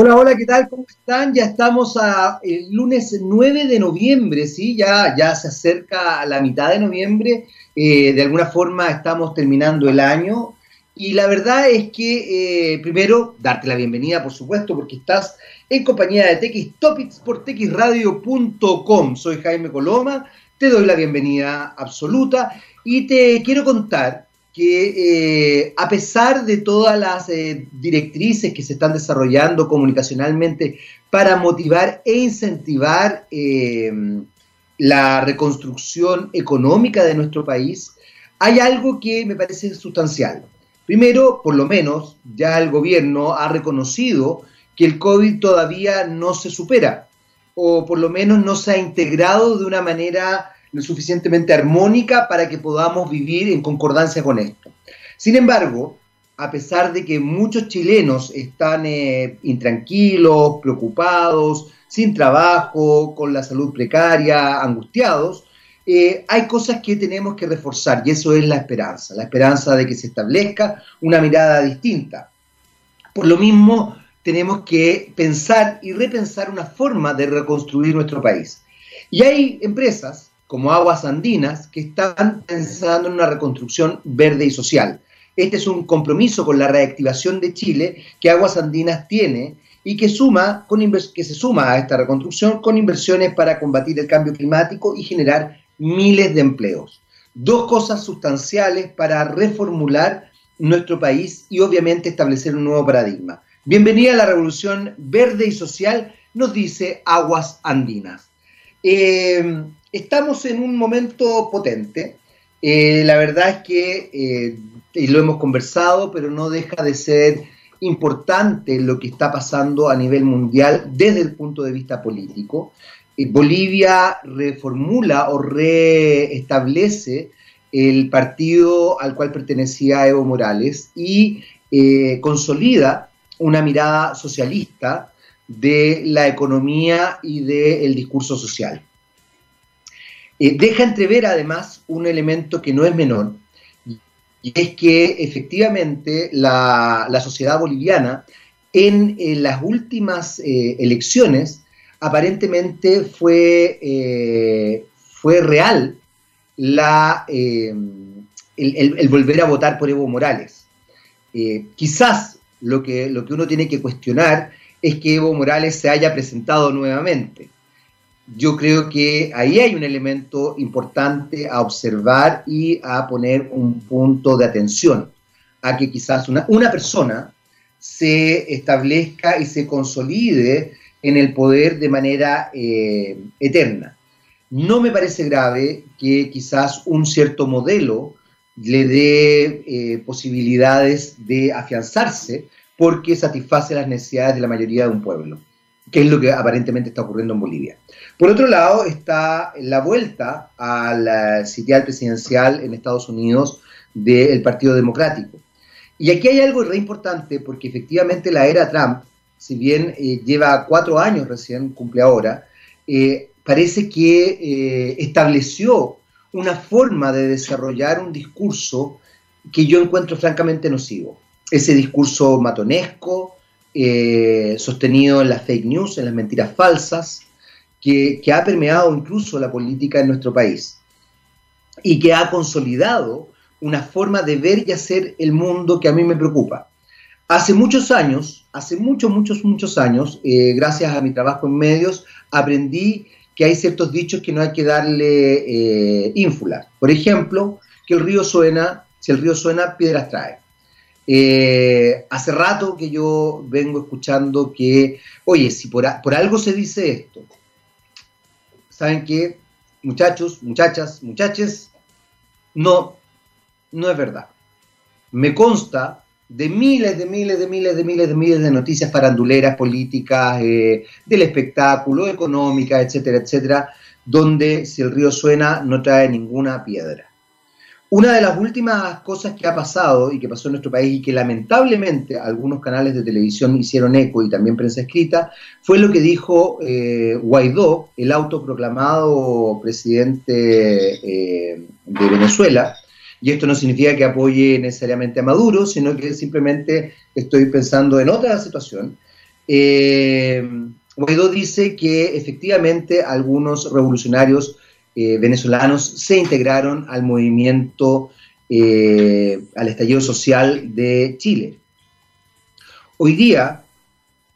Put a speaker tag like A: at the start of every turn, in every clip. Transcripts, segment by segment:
A: Hola, hola, ¿qué tal? ¿Cómo están? Ya estamos a el lunes 9 de noviembre, ¿sí? Ya, se acerca a la mitad de noviembre. Eh, de alguna forma estamos terminando el año. Y la verdad es que, eh, primero, darte la bienvenida, por supuesto, porque estás en compañía de TX Topics por texradio.com. Soy Jaime Coloma, te doy la bienvenida absoluta y te quiero contar que eh, a pesar de todas las eh, directrices que se están desarrollando comunicacionalmente para motivar e incentivar eh, la reconstrucción económica de nuestro país, hay algo que me parece sustancial. Primero, por lo menos, ya el gobierno ha reconocido que el COVID todavía no se supera, o por lo menos no se ha integrado de una manera lo suficientemente armónica para que podamos vivir en concordancia con esto. Sin embargo, a pesar de que muchos chilenos están eh, intranquilos, preocupados, sin trabajo, con la salud precaria, angustiados, eh, hay cosas que tenemos que reforzar y eso es la esperanza, la esperanza de que se establezca una mirada distinta. Por lo mismo, tenemos que pensar y repensar una forma de reconstruir nuestro país. Y hay empresas como Aguas Andinas, que están pensando en una reconstrucción verde y social. Este es un compromiso con la reactivación de Chile que Aguas Andinas tiene y que, suma con que se suma a esta reconstrucción con inversiones para combatir el cambio climático y generar miles de empleos. Dos cosas sustanciales para reformular nuestro país y obviamente establecer un nuevo paradigma. Bienvenida a la revolución verde y social, nos dice Aguas Andinas. Eh, estamos en un momento potente. Eh, la verdad es que, eh, y lo hemos conversado, pero no deja de ser importante lo que está pasando a nivel mundial desde el punto de vista político. Eh, Bolivia reformula o reestablece el partido al cual pertenecía Evo Morales y consolida una mirada socialista de la economía y del discurso social. Eh, deja entrever además un elemento que no es menor, y es que efectivamente la, sociedad boliviana en, las últimas eh, elecciones aparentemente fue, eh, fue real la, el, volver a votar por Evo Morales. quizás lo que, lo que uno tiene que cuestionar es que Evo Morales se haya presentado nuevamente yo creo que ahí hay un elemento importante a observar y a poner un punto de atención, a que quizás una, una persona se establezca y se consolide en el poder de manera eh, eterna. No me parece grave que quizás un cierto modelo le dé eh, posibilidades de afianzarse porque satisface las necesidades de la mayoría de un pueblo, que es lo que aparentemente está ocurriendo en Bolivia. Por otro lado está la vuelta al sitial presidencial en Estados Unidos del Partido Democrático. Y aquí hay algo re importante porque efectivamente la era Trump, si bien eh, lleva cuatro años recién, cumple ahora, eh, parece que eh, estableció una forma de desarrollar un discurso que yo encuentro francamente nocivo. Ese discurso matonesco, sostenido en las fake news, en las mentiras falsas, que, ha permeado incluso la política en nuestro país y que ha consolidado una forma de ver y hacer el mundo que a mí me preocupa. Hace muchos años, hace muchos, muchos, muchos años, eh, gracias a mi trabajo en medios, aprendí que hay ciertos dichos que no hay que darle eh, ínfula. Por ejemplo, que el río suena, si el río suena, piedras trae. Eh, hace rato que yo vengo escuchando que, oye, si por, algo se dice esto, saben que, muchachos, muchachas, muchaches, no, no es verdad. Me consta de miles, de miles, de miles, de miles, de miles de noticias faranduleras, políticas, eh, del espectáculo, económica, etcétera, etcétera, donde si el río suena no trae ninguna piedra. Una de las últimas cosas que ha pasado y que pasó en nuestro país y que lamentablemente algunos canales de televisión hicieron eco y también prensa escrita fue lo que dijo eh, Guaidó, el autoproclamado presidente eh, de Venezuela. Y esto no significa que apoye necesariamente a Maduro, sino que simplemente estoy pensando en otra situación. Eh, Guaidó dice que efectivamente algunos revolucionarios eh, venezolanos se integraron al movimiento, eh, al estallido social de Chile. Hoy día,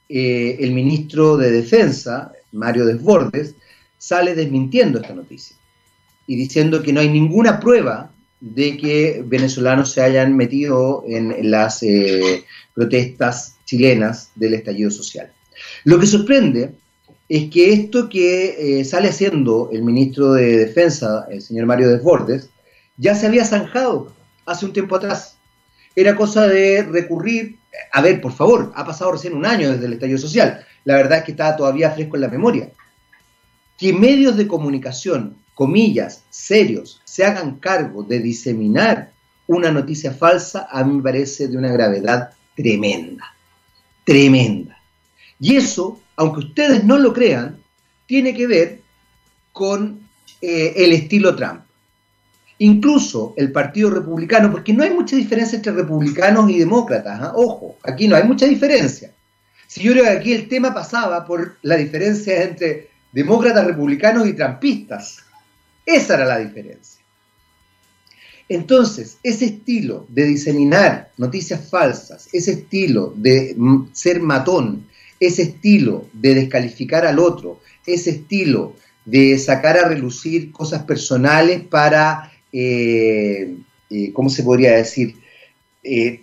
A: el ministro de Defensa, Mario Desbordes, sale desmintiendo esta noticia y diciendo que no hay ninguna prueba de que venezolanos se hayan metido en las eh, protestas chilenas del estallido social. Lo que sorprende es que esto que eh, sale haciendo el ministro de Defensa, el señor Mario Desbordes, ya se había zanjado hace un tiempo atrás. Era cosa de recurrir, a ver, por favor, ha pasado recién un año desde el estallido social. La verdad es que está todavía fresco en la memoria. Que medios de comunicación comillas, serios, se hagan cargo de diseminar una noticia falsa, a mí me parece de una gravedad tremenda, tremenda. Y eso, aunque ustedes no lo crean, tiene que ver con eh, el estilo Trump. Incluso el Partido Republicano, porque no hay mucha diferencia entre republicanos y demócratas, ¿ah? ojo, aquí no hay mucha diferencia. Si yo creo que aquí el tema pasaba por la diferencia entre demócratas, republicanos y trampistas. Esa era la diferencia. Entonces, ese estilo de diseminar noticias falsas, ese estilo de ser matón, ese estilo de descalificar al otro, ese estilo de sacar a relucir cosas personales para, eh, eh, ¿cómo se podría decir? Eh,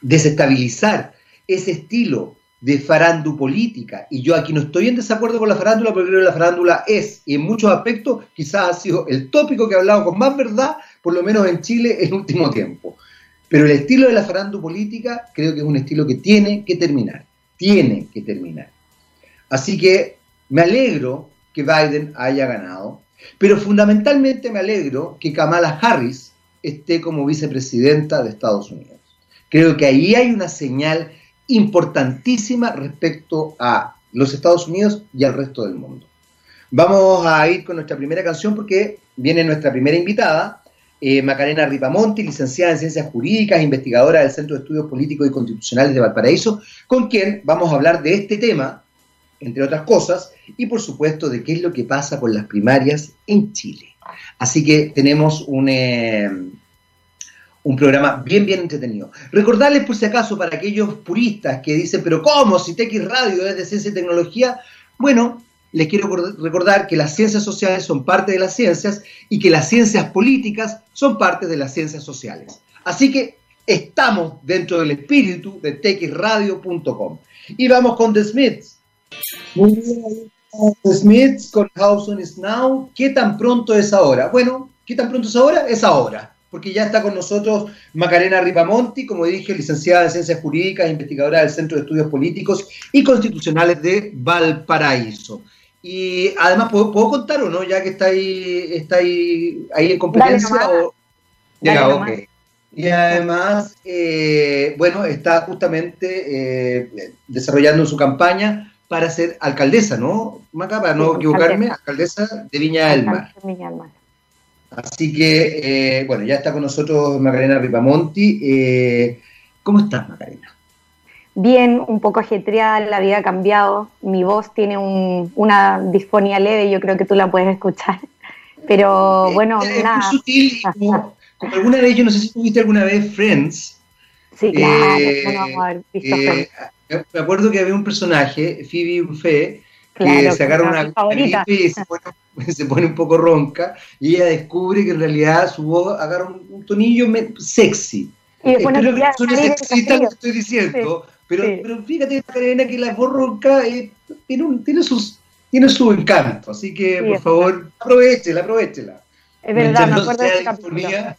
A: desestabilizar ese estilo de política Y yo aquí no estoy en desacuerdo con la farándula, porque creo que la farándula es, y en muchos aspectos, quizás ha sido el tópico que he hablado con más verdad, por lo menos en Chile, en último tiempo. Pero el estilo de la política creo que es un estilo que tiene que terminar. Tiene que terminar. Así que me alegro que Biden haya ganado, pero fundamentalmente me alegro que Kamala Harris esté como vicepresidenta de Estados Unidos. Creo que ahí hay una señal importantísima respecto a los Estados Unidos y al resto del mundo. Vamos a ir con nuestra primera canción porque viene nuestra primera invitada, eh, Macarena Ripamonti, licenciada en Ciencias Jurídicas, investigadora del Centro de Estudios Políticos y Constitucionales de Valparaíso, con quien vamos a hablar de este tema, entre otras cosas, y por supuesto de qué es lo que pasa con las primarias en Chile. Así que tenemos un, eh, un programa bien, bien entretenido. Recordarles por si acaso para aquellos puristas que dicen, pero ¿cómo? Si TX Radio es de ciencia y tecnología. Bueno, les quiero recordar que las ciencias sociales son parte de las ciencias y que las ciencias políticas son parte de las ciencias sociales. Así que estamos dentro del espíritu de txradio.com. Y vamos con The Smiths. Muy bien, The Smiths con House on is Now. ¿Qué tan pronto es ahora? Bueno, ¿qué tan pronto es ahora? Es ahora porque ya está con nosotros Macarena Ripamonti, como dije, licenciada en Ciencias Jurídicas, investigadora del Centro de Estudios Políticos y Constitucionales de Valparaíso. Y además, ¿puedo, contar o no? Ya que está ahí, está ahí, ahí en competencia. O... Y además, eh, bueno, está justamente eh, desarrollando su campaña para ser alcaldesa, ¿no? Maca, para no equivocarme, alcaldesa de Viña del Mar. Viña del Mar. Así que, eh, bueno, ya está con nosotros Macarena Ripamonti. Eh, ¿Cómo estás, Macarena?
B: Bien, un poco ajetreada, la vida ha cambiado. Mi voz tiene una disfonía leve, yo creo que tú la puedes escuchar. Pero eh, bueno,
A: es nada. Muy sutil, como, alguna vez, yo no sé si tuviste alguna vez Friends.
B: Sí, claro, no vamos a haber visto Friends.
A: Me acuerdo que había un personaje, Phoebe Buffet, que se agarra una, una y se pone se pone un poco ronca y ella descubre que en realidad su voz agarra un, tonillo sexy.
B: Y después no
A: sexy lo que estoy diciendo, pero, pero fíjate, Karina, que la voz ronca eh, tiene, tiene, sus, tiene su encanto, así que por favor, aprovechela, aprovechela.
B: Es verdad, me acuerdo de ese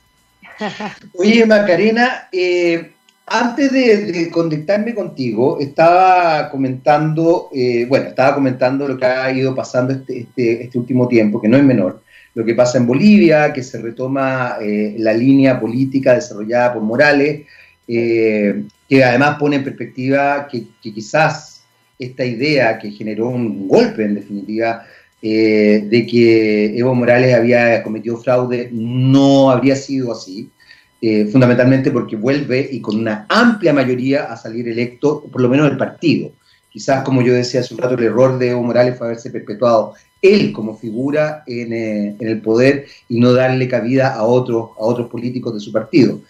A: Oye, Macarena, eh, antes de, conectarme contigo, estaba comentando, eh, bueno, estaba comentando lo que ha ido pasando este, este, este, último tiempo, que no es menor, lo que pasa en Bolivia, que se retoma eh, la línea política desarrollada por Morales, eh, que además pone en perspectiva que, quizás esta idea que generó un golpe, en definitiva, de que Evo Morales había cometido fraude, no habría sido así. Eh, fundamentalmente porque vuelve y con una amplia mayoría a salir electo, por lo menos el partido, Quizás, como yo decía hace un rato, el error de Evo Morales fue haberse perpetuado él como figura en, eh, en, el poder y no darle cabida a otros, a otros políticos de su partido.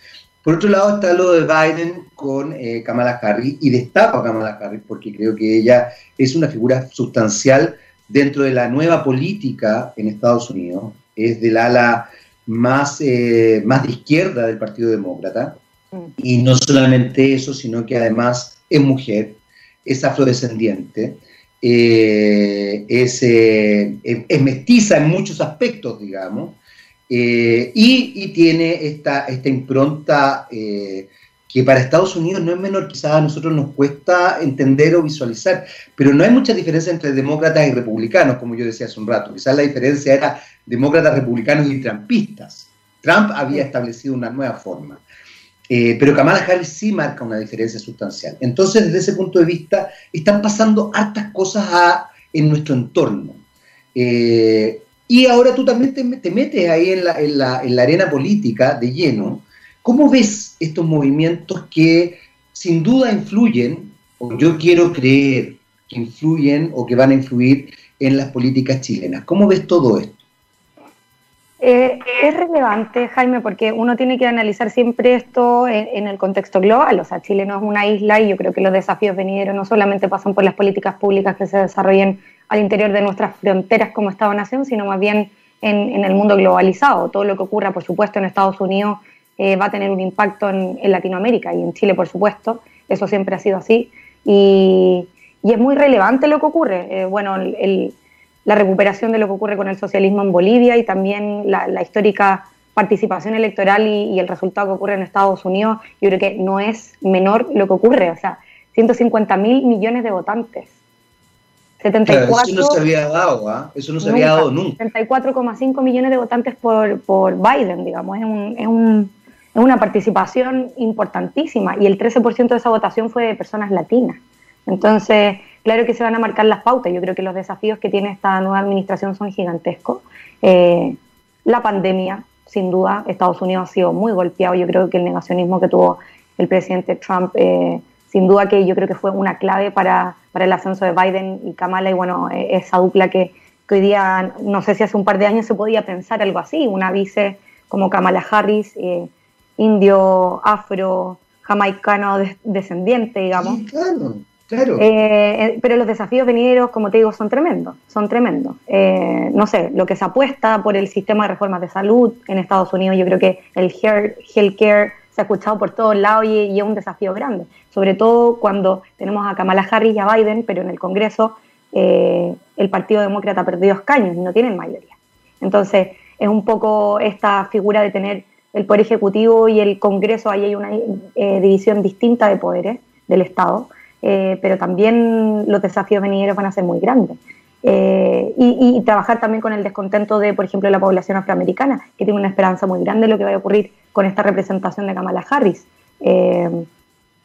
A: Por otro lado está lo de Biden con eh, Kamala Harris y destaco a Kamala Harris porque creo que ella es una figura sustancial dentro de la nueva política en Estados Unidos. Es del ala más, eh, más de izquierda del Partido Demócrata. Mm. Y no solamente eso, sino que además es mujer, es afrodescendiente, eh, es, es mestiza en muchos aspectos, digamos, eh, y, tiene esta, impronta eh, que para Estados Unidos no es menor, quizás a nosotros nos cuesta entender o visualizar, pero no hay mucha diferencia entre demócratas y republicanos, como yo decía hace un rato. Quizás la diferencia era demócratas, republicanos y trampistas. Trump había establecido una nueva forma. Eh, pero Kamala Harris sí marca una diferencia sustancial. Entonces, desde ese punto de vista, están pasando hartas cosas en nuestro entorno. Y ahora tú también te, metes ahí en la, en, la, en la, arena política de lleno. ¿Cómo ves estos movimientos que sin duda influyen, o yo quiero creer que influyen o que van a influir en las políticas chilenas? ¿Cómo ves todo esto?
B: Eh, es relevante, Jaime, porque uno tiene que analizar siempre esto en, el contexto global. O sea, Chile no es una isla y yo creo que los desafíos venideros no solamente pasan por las políticas públicas que se desarrollen al interior de nuestras fronteras como Estado-nación, sino más bien en, el mundo globalizado. Todo lo que ocurra, por supuesto, en Estados Unidos eh, va a tener un impacto en, Latinoamérica y en Chile, por supuesto. Eso siempre ha sido así. Y, es muy relevante lo que ocurre. Eh, bueno, el la recuperación de lo que ocurre con el socialismo en Bolivia y también la, histórica participación electoral y, el resultado que ocurre en Estados Unidos, yo creo que no es menor lo que ocurre, o sea, 150 mil millones de votantes.
A: 74, eso no se había dado, ¿ah? eso no se había dado nunca.
B: 74,5 millones de votantes por, por Biden, digamos, es, un, es, un, es una participación importantísima y el 13% de esa votación fue de personas latinas. Entonces, claro que se van a marcar las pautas. Yo creo que los desafíos que tiene esta nueva administración son gigantescos. Eh, la pandemia, sin duda, Estados Unidos ha sido muy golpeado. Yo creo que el negacionismo que tuvo el presidente Trump, eh, sin duda que yo creo que fue una clave para, el ascenso de Biden y Kamala y bueno, e, esa dupla que, hoy día, no sé si hace un par de años se podía pensar algo así, una vice como Kamala Harris, eh, indio, afro, jamaicano descendiente, digamos.
A: Claro.
B: Eh, eh, pero los desafíos venideros, como te digo, son tremendos, son tremendos. Eh, no sé, lo que se apuesta por el sistema de reformas de salud en Estados Unidos, yo creo que el healthcare se ha escuchado por todos lados y, es un desafío grande, sobre todo cuando tenemos a Kamala Harris y a Biden, pero en el Congreso el Partido Demócrata ha perdido escaños y no tienen mayoría. Entonces, es un poco esta figura de tener el Poder Ejecutivo y el Congreso, ahí hay una división distinta de poderes del Estado. Eh, pero también los desafíos venideros van a ser muy grandes. Eh, y, trabajar también con el descontento de, por ejemplo, la población afroamericana, que tiene una esperanza muy grande de lo que va a ocurrir con esta representación de Kamala Harris. Eh,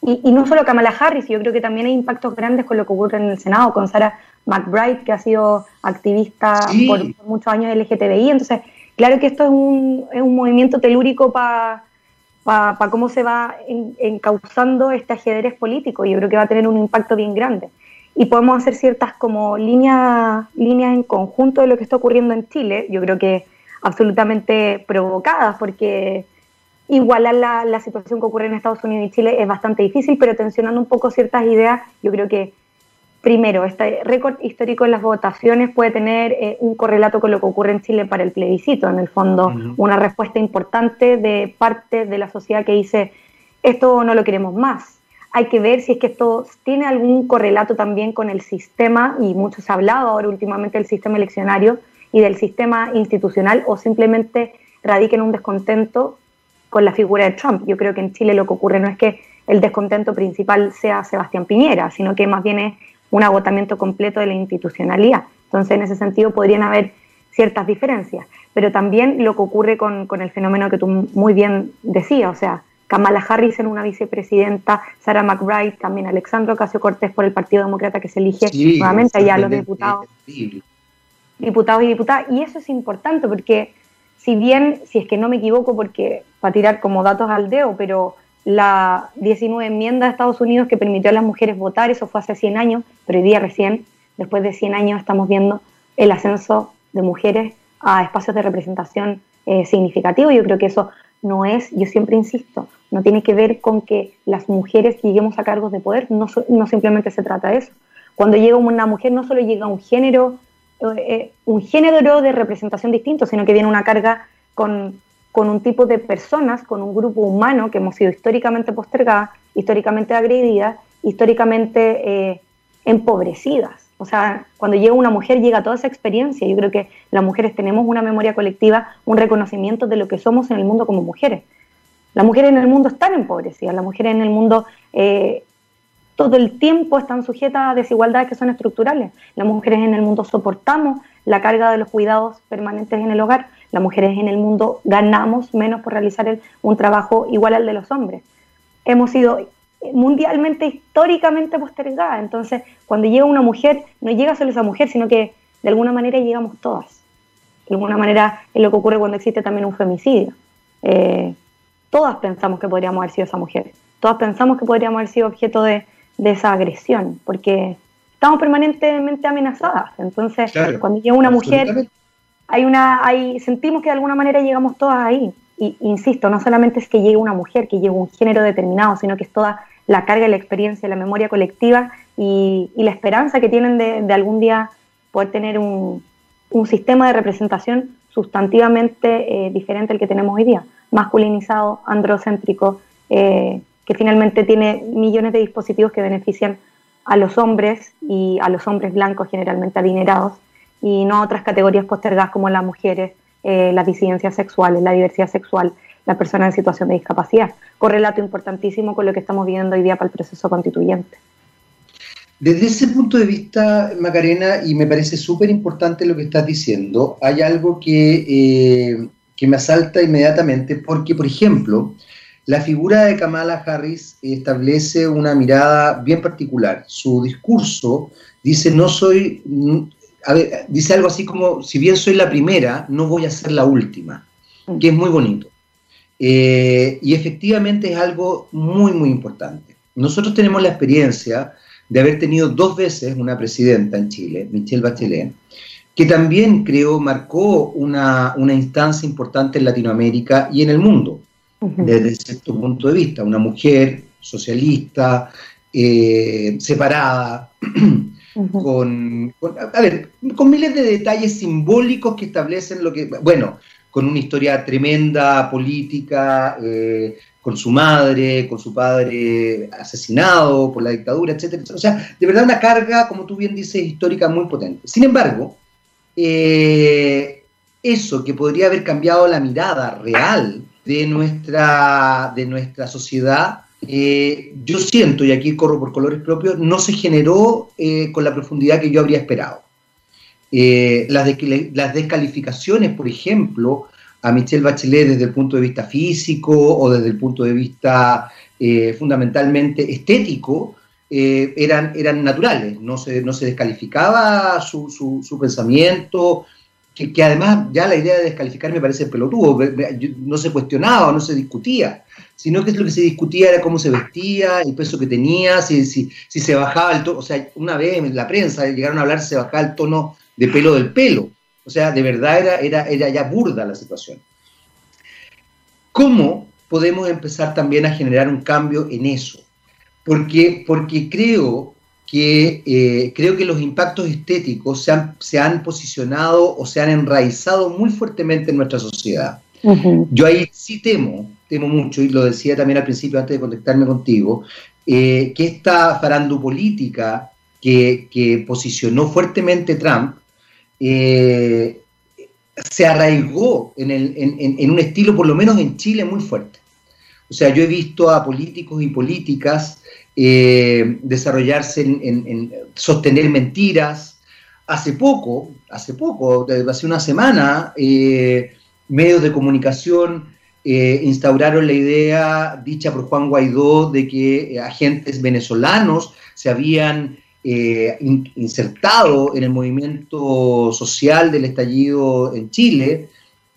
B: y, no solo Kamala Harris, yo creo que también hay impactos grandes con lo que ocurre en el Senado, con Sarah McBride, que ha sido activista por, muchos años LGTBI. Entonces, claro que esto es un, es un movimiento telúrico para para cómo se va encauzando este ajedrez político. Yo creo que va a tener un impacto bien grande. Y podemos hacer ciertas como líneas, líneas en conjunto de lo que está ocurriendo en Chile, yo creo que absolutamente provocadas, porque igualar la, la situación que ocurre en Estados Unidos y Chile es bastante difícil, pero tensionando un poco ciertas ideas, yo creo que primero, este récord histórico en las votaciones puede tener eh, un correlato con lo que ocurre en Chile para el plebiscito, en el fondo, una respuesta importante de parte de la sociedad que dice, esto no lo queremos más. Hay que ver si es que esto tiene algún correlato también con el sistema, y mucho se ha hablado ahora últimamente del sistema eleccionario y del sistema institucional, o simplemente radica en un descontento con la figura de Trump. Yo creo que en Chile lo que ocurre no es que el descontento principal sea Sebastián Piñera, sino que más bien es un agotamiento completo de la institucionalidad. Entonces, en ese sentido, podrían haber ciertas diferencias. Pero también lo que ocurre con, con el fenómeno que tú muy bien decías, o sea, Kamala Harris en una vicepresidenta, Sarah McBride, también Alexandro Ocasio Cortés por el Partido Demócrata que se elige nuevamente allá los diputados. Diputados y diputadas. Y eso es importante porque, si bien, si es que no me equivoco, porque para tirar como datos al dedo, pero la 19 enmienda de Estados Unidos que permitió a las mujeres votar, eso fue hace 100 años, pero hoy día recién, después de 100 años, estamos viendo el ascenso de mujeres a espacios de representación eh, significativo. Yo creo que eso no es, yo siempre insisto, no tiene que ver con que las mujeres lleguemos a cargos de poder, no, simplemente se trata de eso. Cuando llega una mujer no solo llega un género, eh, un género de representación distinto, sino que viene una carga con, con un tipo de personas, con un grupo humano que hemos sido históricamente postergadas, históricamente agredidas, históricamente eh, empobrecidas. O sea, cuando llega una mujer llega toda esa experiencia. Yo creo que las mujeres tenemos una memoria colectiva, un reconocimiento de lo que somos en el mundo como mujeres. Las mujeres en el mundo están empobrecidas, las mujeres en el mundo eh, todo el tiempo están sujetas a desigualdades que son estructurales. Las mujeres en el mundo soportamos la carga de los cuidados permanentes en el hogar. Las mujeres en el mundo ganamos menos por realizar un trabajo igual al de los hombres. Hemos sido mundialmente, históricamente postergadas. Entonces, cuando llega una mujer, no llega solo esa mujer, sino que de alguna manera llegamos todas. De alguna manera es lo que ocurre cuando existe también un femicidio. Eh, todas pensamos que podríamos haber sido esa mujer. Todas pensamos que podríamos haber sido objeto de, de esa agresión, porque estamos permanentemente amenazadas. Entonces, cuando llega una mujer, hay una, hay, sentimos que de alguna manera llegamos todas ahí. Y insisto, no solamente es que llegue una mujer, que llegue un género determinado, sino que es toda la carga, la experiencia, la memoria colectiva y, la esperanza que tienen de, algún día poder tener un, un sistema de representación sustantivamente eh, diferente al que tenemos hoy día, masculinizado, androcéntrico, eh, que finalmente tiene millones de dispositivos que benefician a los hombres y a los hombres blancos generalmente adinerados y no a otras categorías postergadas como las mujeres, eh, las disidencias sexuales, la diversidad sexual, la persona en situación de discapacidad. Correlato importantísimo con lo que estamos viviendo hoy día para el proceso constituyente.
A: Desde ese punto de vista, Macarena, y me parece súper importante lo que estás diciendo, hay algo que, eh, que me asalta inmediatamente, porque, por ejemplo, la figura de Kamala Harris establece una mirada bien particular. Su discurso dice, no soy, a ver, dice algo así como, si bien soy la primera, no voy a ser la última, que es muy bonito. Eh, y efectivamente es algo muy, muy importante. Nosotros tenemos la experiencia de haber tenido dos veces una presidenta en Chile, Michelle Bachelet, que también creo marcó una, una instancia importante en Latinoamérica y en el mundo desde cierto punto de vista. Una mujer socialista, eh, separada, con, a ver, con miles de detalles simbólicos que establecen lo que, bueno, con una historia tremenda política, eh, con su madre, con su padre asesinado por la dictadura, etcétera, O sea, de verdad una carga, como tú bien dices, histórica muy potente. Sin embargo, eh, eso que podría haber cambiado la mirada real de nuestra, de nuestra sociedad, eh, yo siento, y aquí corro por colores propios, no se generó eh, con la profundidad que yo habría esperado. Las descalificaciones, por ejemplo, a Michelle Bachelet desde el punto de vista físico o desde el punto de vista fundamentalmente estético, eran, eran naturales, no se, no se descalificaba su, su, su pensamiento, que, además ya la idea de descalificar me parece pelotudo, no se cuestionaba, no se discutía, sino que lo que se discutía era cómo se vestía, el peso que tenía, si, si, si se bajaba el tono, o sea, una vez en la prensa llegaron a hablar si se bajaba el tono de pelo del pelo, o sea, de verdad era, era, era ya burda la situación. ¿Cómo podemos empezar también a generar un cambio en eso? Porque, porque creo que eh, creo que los impactos estéticos se han, se han, posicionado o se han enraizado muy fuertemente en nuestra sociedad. Yo ahí sí temo, temo mucho, y lo decía también al principio antes de contactarme contigo, eh, que esta farandupolítica que, que posicionó fuertemente Trump eh, se arraigó en, el, un estilo, por lo menos en Chile, muy fuerte. O sea, yo he visto a políticos y políticas eh, desarrollarse en, sostener mentiras. Hace poco, hace poco, hace una semana, eh, medios de comunicación instauraron la idea dicha por Juan Guaidó de que agentes venezolanos se habían insertado en el movimiento social del estallido en Chile,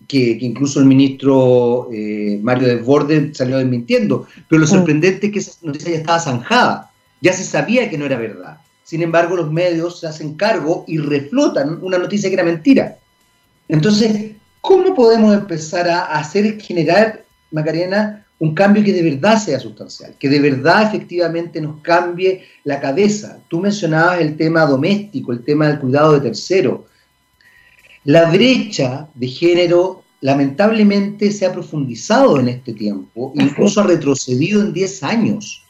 A: que, incluso el ministro eh, Mario Desbordes salió desmintiendo, pero lo mm. sorprendente es que esa noticia ya estaba zanjada, ya se sabía que no era verdad. Sin embargo, los medios se hacen cargo y reflotan una noticia que era mentira. Entonces, ¿cómo podemos empezar a hacer generar, Macarena, un cambio que de verdad sea sustancial, que de verdad efectivamente nos cambie la cabeza? Tú mencionabas el tema doméstico, el tema del cuidado de terceros. La brecha de género lamentablemente se ha profundizado en este tiempo, incluso ha retrocedido en 10 años.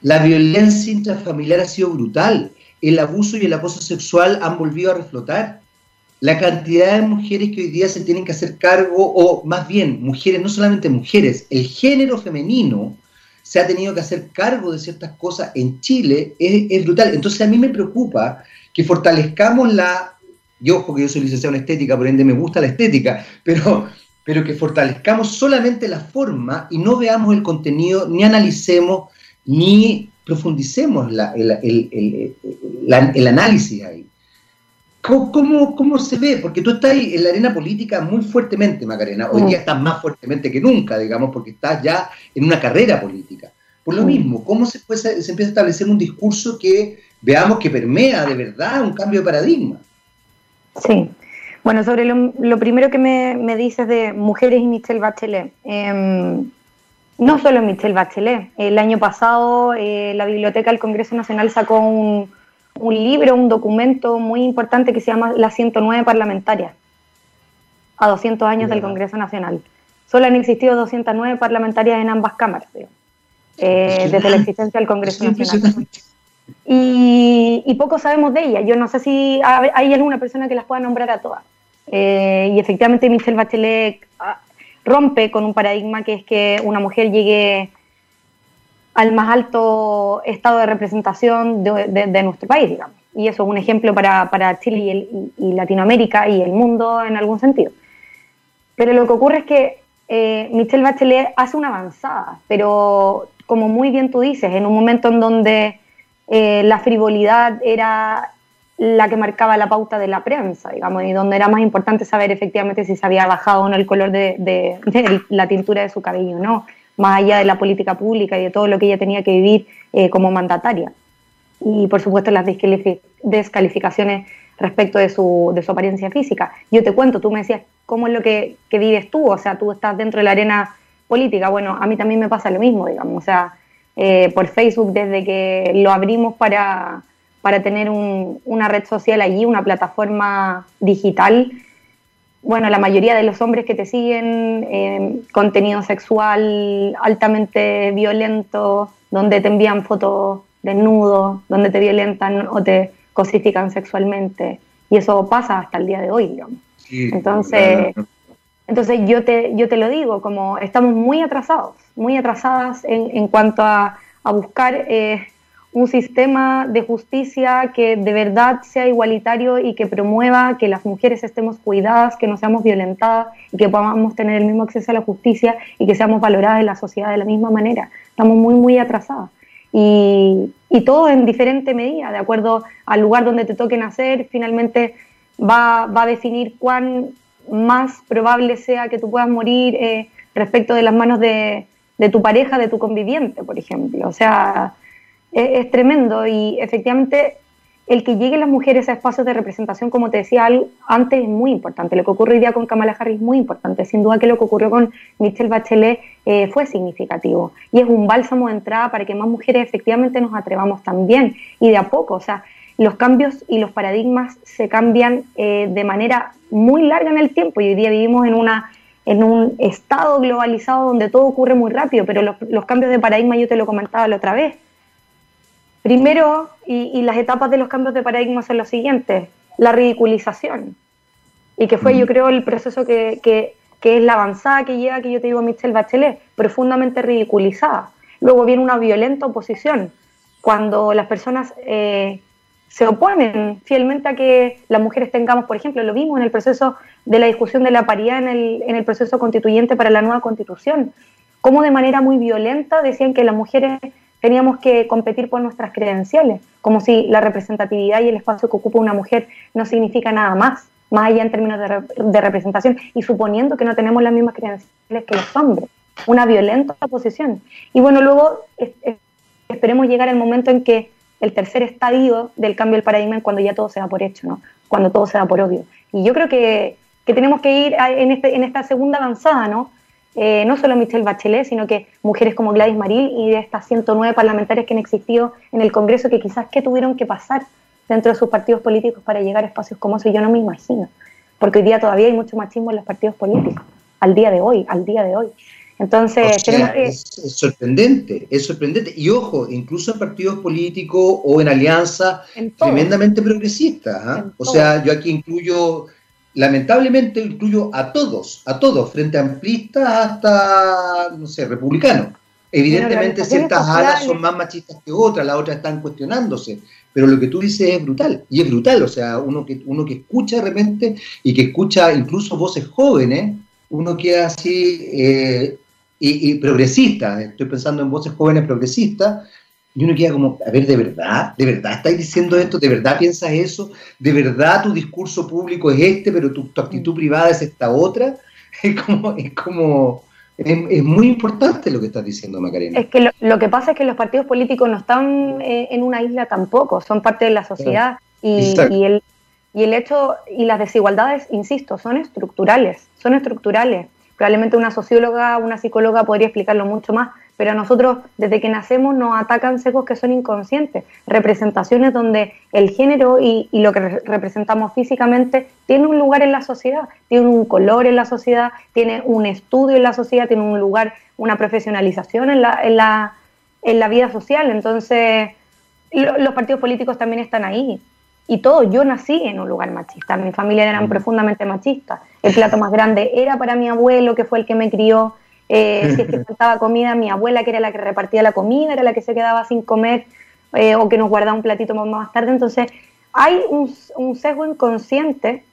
A: La violencia intrafamiliar ha sido brutal, el abuso y el acoso sexual han volvido a reflotar. La cantidad de mujeres que hoy día se tienen que hacer cargo, o más bien, mujeres, no solamente mujeres, el género femenino se ha tenido que hacer cargo de ciertas cosas en Chile, es, brutal. Entonces a mí me preocupa que fortalezcamos la yo, porque yo soy licenciado en estética, por ende me gusta la estética, pero, pero que fortalezcamos solamente la forma y no veamos el contenido, ni analicemos, ni profundicemos el, análisis ahí. ¿Cómo, ¿Cómo, se ve? Porque tú estás ahí en la arena política muy fuertemente, Macarena. Hoy día estás más fuertemente que nunca, digamos, porque estás ya en una carrera política. Por lo mismo, ¿cómo se, puede, se empieza a establecer un discurso que veamos que permea de verdad un cambio de paradigma?
B: Sí. Bueno, sobre lo, primero que me, dices de mujeres y Michelle Bachelet. Em, no solo Michelle Bachelet. El año pasado eh, la Biblioteca del Congreso Nacional sacó un, libro, un documento muy importante que se llama La 109 Parlamentarias, a 200 años del Congreso Nacional. Solo han existido 209 parlamentarias en ambas cámaras, eh, desde la existencia del Congreso Nacional. Y, poco sabemos de ella. Yo no sé si hay alguna persona que las pueda nombrar a todas. Eh, y efectivamente Michelle Bachelet ah, rompe con un paradigma que es que una mujer llegue al más alto estado de representación de, nuestro país, digamos. Y eso es un ejemplo para, para Chile y, Latinoamérica y el mundo en algún sentido. Pero lo que ocurre es que eh, Michelle Bachelet hace una avanzada, pero como muy bien tú dices, en un momento en donde eh, la frivolidad era la que marcaba la pauta de la prensa, digamos, y donde era más importante saber efectivamente si se había bajado o no el color de, la tintura de su cabello, ¿no? Más allá de la política pública y de todo lo que ella tenía que vivir eh, como mandataria. Y por supuesto las descalificaciones respecto de su, de su apariencia física. Yo te cuento, tú me decías, ¿cómo es lo que, que vives tú? O sea, tú estás dentro de la arena política. Bueno, a mí también me pasa lo mismo, digamos. O sea, eh, por Facebook desde que lo abrimos para, para tener una red social allí, una plataforma digital. Bueno, la mayoría de los hombres que te siguen, eh, contenido sexual altamente violento, donde te envían fotos desnudos, donde te violentan o te cosifican sexualmente. Y eso pasa hasta el día de hoy, digamos. entonces, entonces yo te, yo te lo digo, como estamos muy atrasados muy atrasadas en, cuanto a, buscar eh, un sistema de justicia que de verdad sea igualitario y que promueva que las mujeres estemos cuidadas, que no seamos violentadas y que podamos tener el mismo acceso a la justicia y que seamos valoradas en la sociedad de la misma manera. Estamos muy, muy atrasadas. Y, todo en diferente medida, de acuerdo al lugar donde te toque nacer, finalmente va, a definir cuán más probable sea que tú puedas morir eh, respecto de las manos de, de tu pareja, de tu conviviente, por ejemplo. O sea, es, tremendo y efectivamente el que lleguen las mujeres a espacios de representación, como te decía antes, es muy importante. Lo que ocurre hoy día con Kamala Harris es muy importante. Sin duda que lo que ocurrió con Michelle Bachelet eh, fue significativo. Y es un bálsamo de entrada para que más mujeres efectivamente nos atrevamos también. Y de a poco, o sea, los cambios y los paradigmas se cambian eh, de manera muy larga en el tiempo. Y hoy día vivimos en una en un estado globalizado donde todo ocurre muy rápido, pero los, cambios de paradigma yo te lo comentaba la otra vez. Primero, y, las etapas de los cambios de paradigma son los siguientes, la ridiculización, y que fue yo creo el proceso que, que, es la avanzada que lleva, que yo te digo, Michelle Bachelet, profundamente ridiculizada. Luego viene una violenta oposición, cuando las personas eh, se oponen fielmente a que las mujeres tengamos, por ejemplo, lo vimos en el proceso de la discusión de la paridad en el, en el proceso constituyente para la nueva constitución, como de manera muy violenta decían que las mujeres teníamos que competir por nuestras credenciales, como si la representatividad y el espacio que ocupa una mujer no significa nada más, más allá en términos de, representación y suponiendo que no tenemos las mismas credenciales que los hombres, una violenta oposición. Y bueno, luego esperemos llegar al momento en que el tercer estadio del cambio del paradigma, cuando ya todo se da por hecho, ¿no? cuando todo se da por obvio. Y yo creo que, que tenemos que ir en, este, en esta segunda avanzada, ¿no? Eh, no solo Michelle Bachelet, sino que mujeres como Gladys Maril y de estas 109 parlamentarias que han existido en el Congreso que quizás que tuvieron que pasar dentro de sus partidos políticos para llegar a espacios como eso, yo no me imagino, porque hoy día todavía hay mucho machismo en los partidos políticos, al día de hoy, al día de hoy. Entonces,
A: es, sorprendente, es sorprendente. Y ojo, incluso en partidos políticos o en alianzas tremendamente progresistas. ¿ah? O sea, yo aquí incluyo lamentablemente incluyo a todos, a todos, frente a amplistas hasta, no sé, republicanos. Evidentemente ciertas alas son más machistas que otras, las otras están cuestionándose, pero lo que tú dices es brutal, y es brutal, o sea, uno que, uno que escucha de repente y que escucha incluso voces jóvenes, uno queda así eh, y, y progresista, estoy pensando en voces jóvenes progresistas, y uno queda como, a ver, ¿de verdad? ¿De verdad estáis diciendo esto? ¿De verdad piensas eso? ¿De verdad tu discurso público es este, pero tu, actitud privada es esta otra? Es como, es como, es, muy importante lo que estás diciendo, Macarena.
B: Es que lo, que pasa es que los partidos políticos no están eh, en una isla tampoco, son parte de la sociedad. Y, y, el, y el hecho, y las desigualdades, insisto, son estructurales, son estructurales. Probablemente una socióloga, una psicóloga podría explicarlo mucho más, pero a nosotros desde que nacemos nos atacan secos que son inconscientes, representaciones donde el género y, lo que representamos físicamente tiene un lugar en la sociedad, tiene un color en la sociedad, tiene un estudio en la sociedad, tiene un lugar, una profesionalización en la, en la, en la vida social. Entonces, los partidos políticos también están ahí. Y todo, yo nací en un lugar machista, mi familia eran profundamente machistas. El plato más grande era para mi abuelo, que fue el que me crió, eh, si es que faltaba comida, mi abuela, que era la que repartía la comida, era la que se quedaba sin comer eh, o que nos guardaba un platito más tarde. Entonces, hay un, sesgo inconsciente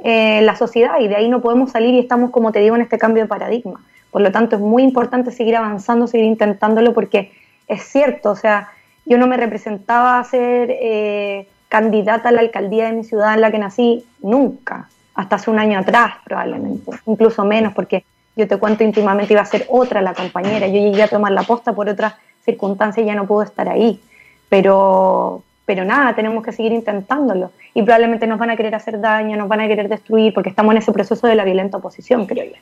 B: en la sociedad y de ahí no podemos salir y estamos, como te digo, en este cambio de paradigma. Por lo tanto, es muy importante seguir avanzando, seguir intentándolo, porque es cierto, o sea, yo no me representaba a ser eh, candidata a la alcaldía de mi ciudad en la que nací nunca, hasta hace un año atrás probablemente, incluso menos, porque yo te cuento íntimamente, iba a ser otra la compañera. Yo llegué a tomar la posta por otras circunstancias y ya no puedo estar ahí. Pero, pero nada, tenemos que seguir intentándolo. Y probablemente nos van a querer hacer daño, nos van a querer destruir, porque estamos en ese proceso de la violenta oposición, creo yo.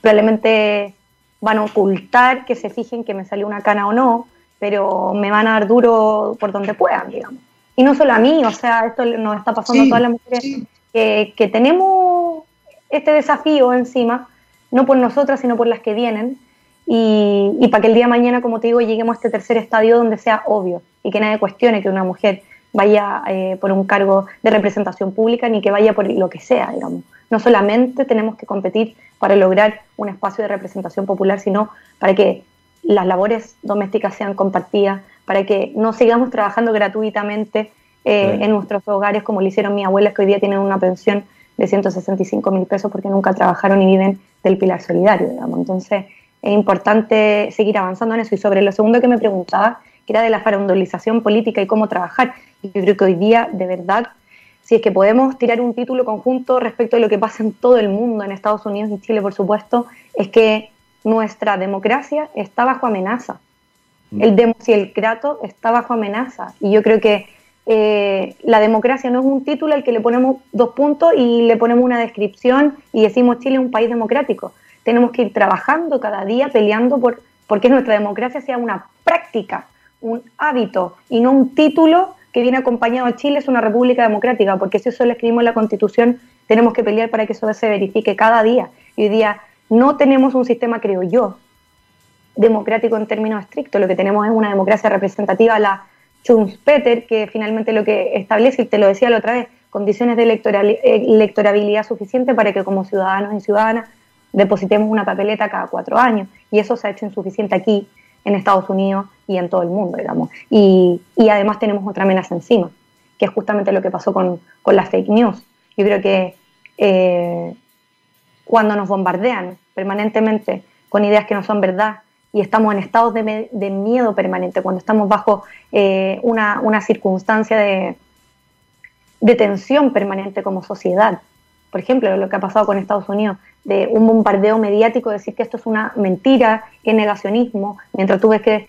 B: Probablemente van a ocultar que se fijen que me salió una cana o no, pero me van a dar duro por donde puedan, digamos. Y no solo a mí, o sea, esto nos está pasando a todas las mujeres que, que tenemos este desafío encima no por nosotras, sino por las que vienen, y, para que el día de mañana, como te digo, lleguemos a este tercer estadio donde sea obvio y que nadie cuestione que una mujer vaya eh, por un cargo de representación pública ni que vaya por lo que sea, digamos. No solamente tenemos que competir para lograr un espacio de representación popular, sino para que las labores domésticas sean compartidas, para que no sigamos trabajando gratuitamente eh, en nuestros hogares como lo hicieron mis abuelas que hoy día tienen una pensión de 165 mil pesos porque nunca trabajaron y viven del pilar solidario, digamos. Entonces, es importante seguir avanzando en eso. Y sobre lo segundo que me preguntaba, que era de la farandolización política y cómo trabajar, yo creo que hoy día, de verdad, si es que podemos tirar un título conjunto respecto de lo que pasa en todo el mundo, en Estados Unidos y Chile, por supuesto, es que nuestra democracia está bajo amenaza. Mm. El demos y el crato está bajo amenaza. Y yo creo que eh, la democracia no es un título al que le ponemos dos puntos y le ponemos una descripción y decimos Chile es un país democrático. Tenemos que ir trabajando cada día, peleando por porque nuestra democracia sea una práctica, un hábito y no un título que viene acompañado a Chile es una república democrática, porque si eso lo escribimos en la Constitución, tenemos que pelear para que eso se verifique cada día. Y hoy día no tenemos un sistema, creo yo, democrático en términos estrictos, lo que tenemos es una democracia representativa, la Peter, que finalmente lo que establece, y te lo decía la otra vez, condiciones de electorabilidad suficiente para que como ciudadanos y ciudadanas depositemos una papeleta cada cuatro años. Y eso se ha hecho insuficiente aquí, en Estados Unidos y en todo el mundo, digamos. Y, además tenemos otra amenaza encima, que es justamente lo que pasó con, con las fake news. Yo creo que eh, cuando nos bombardean permanentemente con ideas que no son verdad, y estamos en estados de, de miedo permanente, cuando estamos bajo eh, una, una, circunstancia de, de, tensión permanente como sociedad, por ejemplo, lo que ha pasado con Estados Unidos, de un bombardeo mediático, decir que esto es una mentira, que es negacionismo, mientras tú ves que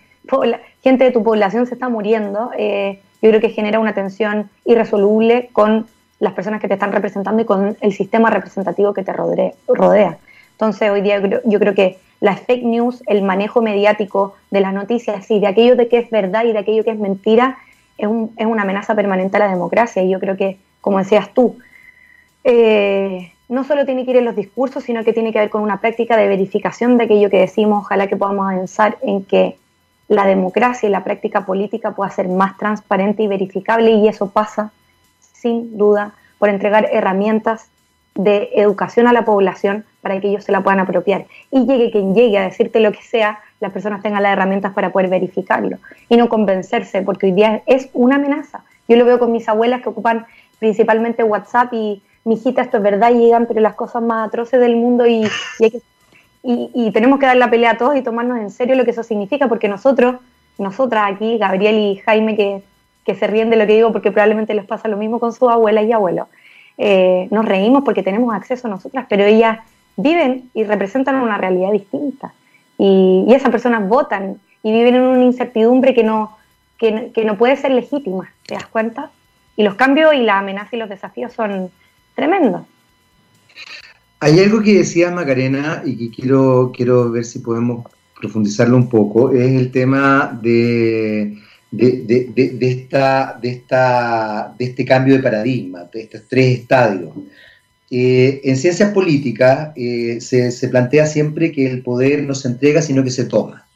B: gente de tu población se está muriendo, eh, yo creo que genera una tensión irresoluble con las personas que te están representando y con el sistema representativo que te rodea. Entonces, hoy día yo creo que las fake news, el manejo mediático de las noticias y de aquello de que es verdad y de aquello que es mentira, es, es una amenaza permanente a la democracia. Y yo creo que, como decías tú, eh, no solo tiene que ir en los discursos, sino que tiene que ver con una práctica de verificación de aquello que decimos. Ojalá que podamos avanzar en que la democracia y la práctica política pueda ser más transparente y verificable y eso pasa, sin duda, por entregar herramientas de educación a la población para que ellos se la puedan apropiar. Y llegue quien llegue a decirte lo que sea, las personas tengan las herramientas para poder verificarlo y no convencerse, porque hoy día es una amenaza. Yo lo veo con mis abuelas que ocupan principalmente WhatsApp y mi hijita, esto es verdad, llegan, pero las cosas más atroces del mundo y, y, tenemos que dar la pelea a todos y tomarnos en serio lo que eso significa, porque nosotros, nosotras aquí, Gabriel y Jaime, que, que se ríen de lo que digo porque probablemente les pasa lo mismo con sus abuelas y abuelos, eh, nos reímos porque tenemos acceso a nosotras, pero ellas viven y representan una realidad distinta. Y, esas personas votan y viven en una incertidumbre que no, que, no puede ser legítima, ¿te das cuenta? Y los cambios y la amenaza y los desafíos son, tremendo.
A: Hay algo que decía Macarena y que quiero, quiero ver si podemos profundizarlo un poco, es el tema de, de, esta, de, esta, de este cambio de paradigma, de estos tres estadios. Eh, en ciencias políticas eh, se, se, plantea siempre que el poder no se entrega, sino que se toma.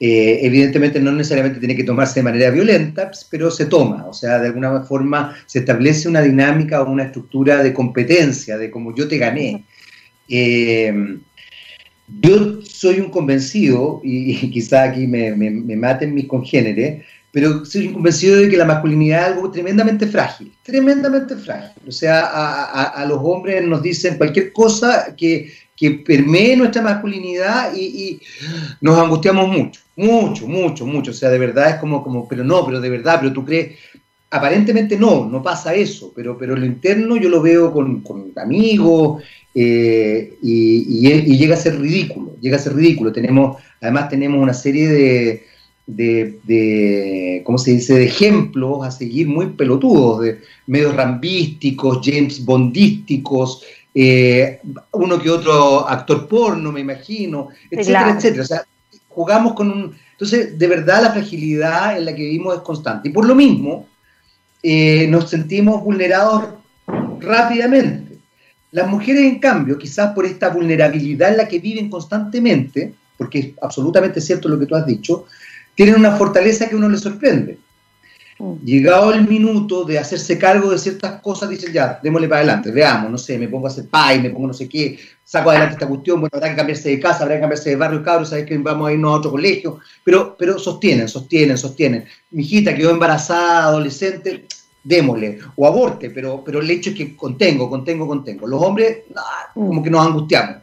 A: Eh, evidentemente no necesariamente tiene que tomarse de manera violenta, pero se toma, o sea, de alguna forma se establece una dinámica o una estructura de competencia, de como yo te gané. Yo soy un convencido, y, quizá aquí me, maten mis congéneres, pero soy un convencido de que la masculinidad es algo tremendamente frágil, tremendamente frágil. O sea, a los hombres nos dicen cualquier cosa que que permee nuestra masculinidad y, nos angustiamos mucho, mucho, mucho, mucho. O sea, de verdad es como, como, pero no, pero de verdad, pero tú crees, aparentemente no, no pasa eso, pero, pero lo interno yo lo veo con, con amigos eh, y, llega a ser ridículo, llega a ser ridículo. Tenemos, además tenemos una serie de, de, de, ¿cómo se dice?, de ejemplos a seguir muy pelotudos, de medios rambísticos, James Bondísticos, eh, uno que otro actor porno, me imagino, etcétera, etcétera. O sea, jugamos con un... Entonces, de verdad, la fragilidad en la que vivimos es constante. Y por lo mismo, eh, nos sentimos vulnerados rápidamente. Las mujeres, en cambio, quizás por esta vulnerabilidad en la que viven constantemente, porque es absolutamente cierto lo que tú has dicho, tienen una fortaleza que uno les sorprende. Llegado el minuto de hacerse cargo de ciertas cosas, dicen ya, démosle para adelante, veamos, no sé, me pongo a hacer pay, me pongo no sé qué, saco adelante esta cuestión, bueno, habrá que cambiarse de casa, habrá que cambiarse de barrio, cabros, sabes que vamos a irnos a otro colegio, pero, pero sostienen, sostienen, sostienen. Mi hijita quedó embarazada, adolescente, démosle, o aborte, pero, pero el hecho es que contengo, contengo, contengo. Los hombres, como que nos angustiamos.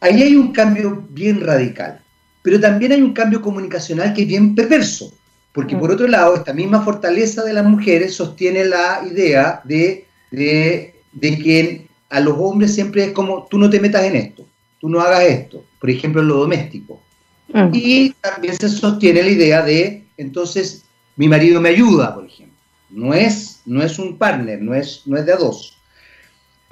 A: Ahí hay un cambio bien radical, pero también hay un cambio comunicacional que es bien perverso porque por otro lado, esta misma fortaleza de las mujeres sostiene la idea de, que a los hombres siempre es como, tú no te metas en esto, tú no hagas esto, por ejemplo en lo doméstico. Y también se sostiene la idea de, entonces, mi marido me ayuda, por ejemplo. No es, no es un partner, no es, no es de a dos.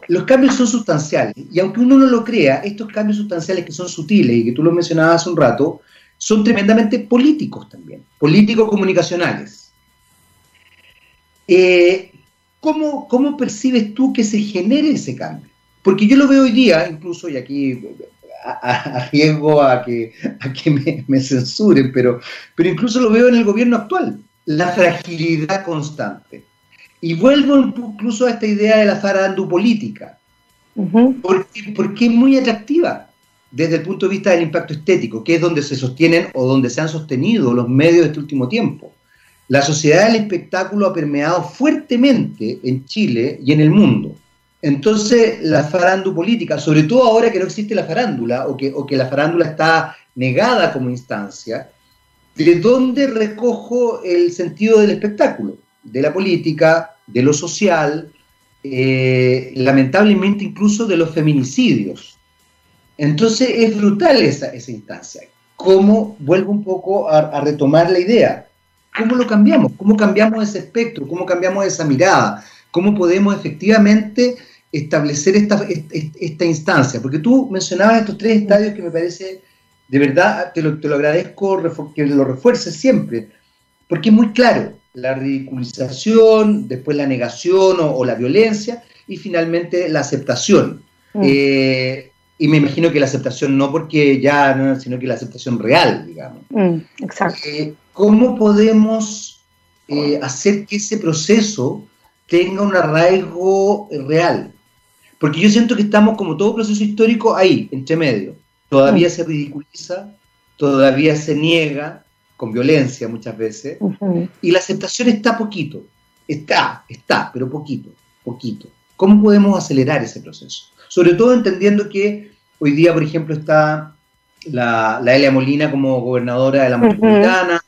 A: Los cambios son sustanciales, y aunque uno no lo crea, estos cambios sustanciales que son sutiles y que tú lo mencionabas hace un rato, son tremendamente políticos también, políticos comunicacionales. Eh, ¿cómo, percibes tú que se genere ese cambio? Porque yo lo veo hoy día, incluso, y aquí arriesgo a que, a que me, censuren, pero, pero incluso lo veo en el gobierno actual, la fragilidad constante. Y vuelvo incluso a esta idea de la farandupolítica, porque, porque es muy atractiva desde el punto de vista del impacto estético, que es donde se sostienen o donde se han sostenido los medios de este último tiempo. La sociedad del espectáculo ha permeado fuertemente en Chile y en el mundo. Entonces, la política, sobre todo ahora que no existe la farándula o que, o que la farándula está negada como instancia, ¿de dónde recojo el sentido del espectáculo? De la política, de lo social, eh, lamentablemente incluso de los feminicidios. Entonces es brutal esa, esa instancia. ¿Cómo, vuelvo un poco a, retomar la idea, cómo lo cambiamos? ¿Cómo cambiamos ese espectro? ¿Cómo cambiamos esa mirada? ¿Cómo podemos efectivamente establecer esta, esta, instancia? Porque tú mencionabas estos tres estadios que me parece, de verdad, te lo, te lo agradezco que lo refuerces siempre, porque es muy claro, la ridiculización, después la negación o, la violencia y finalmente la aceptación. Mm. Eh, y me imagino que la aceptación no porque ya, no, sino que la aceptación real, digamos.
B: Mm, exacto.
A: Eh, ¿Cómo podemos eh, hacer que ese proceso tenga un arraigo real? Porque yo siento que estamos, como todo proceso histórico, ahí, entre medio. Todavía se ridiculiza, todavía se niega, con violencia muchas veces, y la aceptación está poquito. Está, está, pero poquito, poquito. ¿Cómo podemos acelerar ese proceso? Sobre todo entendiendo que hoy día, por ejemplo, está la, la Elia Molina como gobernadora de la metropolitana,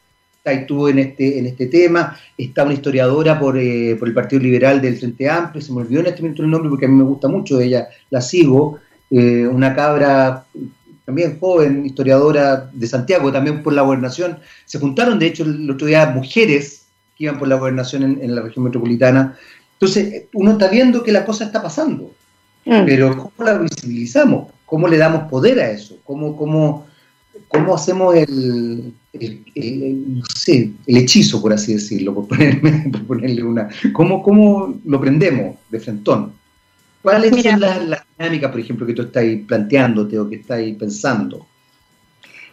A: está tú en este, en este tema, está una historiadora por, eh, por, el Partido Liberal del Frente Amplio, se me olvidó en este momento el nombre porque a mí me gusta mucho, ella la sigo, eh, una cabra también joven, historiadora de Santiago, también por la gobernación, se juntaron de hecho el otro día mujeres que iban por la gobernación en la región metropolitana, entonces uno está viendo que la cosa está pasando, Mm. Pero ¿cómo la visibilizamos? ¿Cómo le damos poder a eso? ¿Cómo, cómo, cómo hacemos el, el, hechizo, por así decirlo, por, ponerle una... ¿Cómo, ¿Cómo lo prendemos de frentón? ¿Cuáles son las, las dinámicas, por ejemplo, que tú estás planteándote o que estás pensando?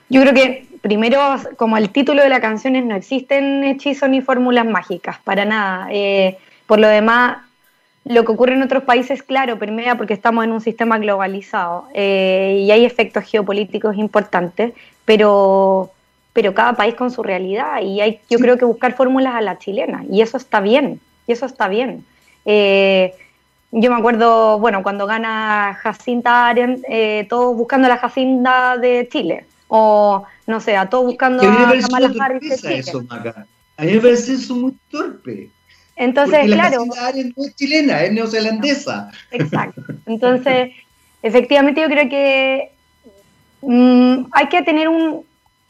B: Yo creo que primero, como el título de la canción es, no existen hechizos ni fórmulas mágicas, para nada. Eh, por lo demás, lo que ocurre en otros países, claro, permea porque estamos en un sistema globalizado eh, y hay efectos geopolíticos importantes, pero, pero cada país con su realidad y hay, yo creo que buscar fórmulas a la chilena y eso está bien, y eso está bien. Eh, yo me acuerdo, bueno, cuando gana Jacinta Arendt, eh, todos buscando la Jacinta de Chile, o no sé, a todos buscando a
A: Kamala Harris de Eso, A mí me parece eso muy torpe.
B: Entonces, claro.
A: La no es chilena, es neozelandesa.
B: Exacto. Entonces, efectivamente, yo creo que mm, hay que tener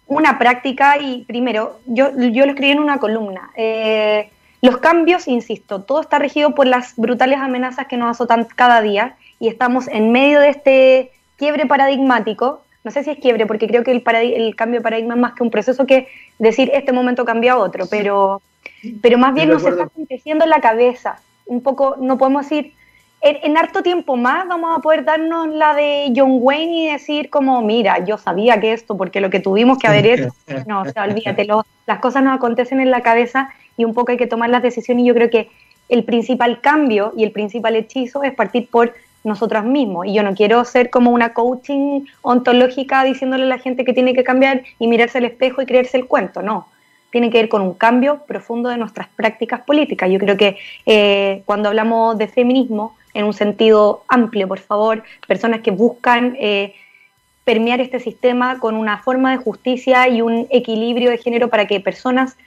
B: una práctica y primero, yo, yo lo escribí en una columna. Eh, los cambios, insisto, todo está regido por las brutales amenazas que nos azotan cada día y estamos en medio de este quiebre paradigmático. No sé si es quiebre, porque creo que el, el cambio de paradigma es más que un proceso que decir este momento cambia a otro, pero pero más bien nos está aconteciendo en la cabeza. Un poco, no podemos decir, en, harto tiempo más vamos a poder darnos la de John Wayne y decir como, mira, yo sabía que esto, porque lo que tuvimos que haber hecho, no, o sea, olvídate, las cosas nos acontecen en la cabeza y un poco hay que tomar las decisiones y yo creo que el principal cambio y el principal hechizo es partir por nosotros mismos. Y yo no quiero ser como una coaching ontológica diciéndole a la gente que tiene que cambiar y mirarse al espejo y creerse el cuento, no tiene que ver con un cambio profundo de nuestras prácticas políticas. Yo creo que eh, cuando hablamos de feminismo, en un sentido amplio, por favor, personas que buscan eh, permear este sistema con una forma de justicia y un equilibrio de género para que personas,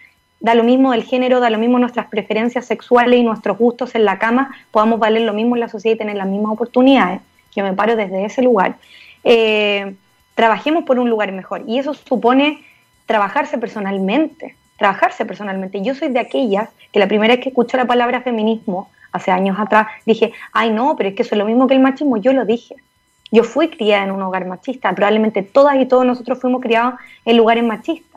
B: da lo mismo del género, da lo mismo nuestras preferencias sexuales y nuestros gustos en la cama, podamos valer lo mismo en la sociedad y tener las mismas oportunidades. Yo me paro desde ese lugar. Eh, trabajemos por un lugar mejor y eso supone trabajarse personalmente, trabajarse personalmente. Yo soy de aquellas que la primera vez que escuché la palabra feminismo, hace años atrás, dije, ay no, pero es que eso es lo mismo que el machismo, yo lo dije. Yo fui criada en un hogar machista, probablemente todas y todos nosotros fuimos criados en lugares machistas.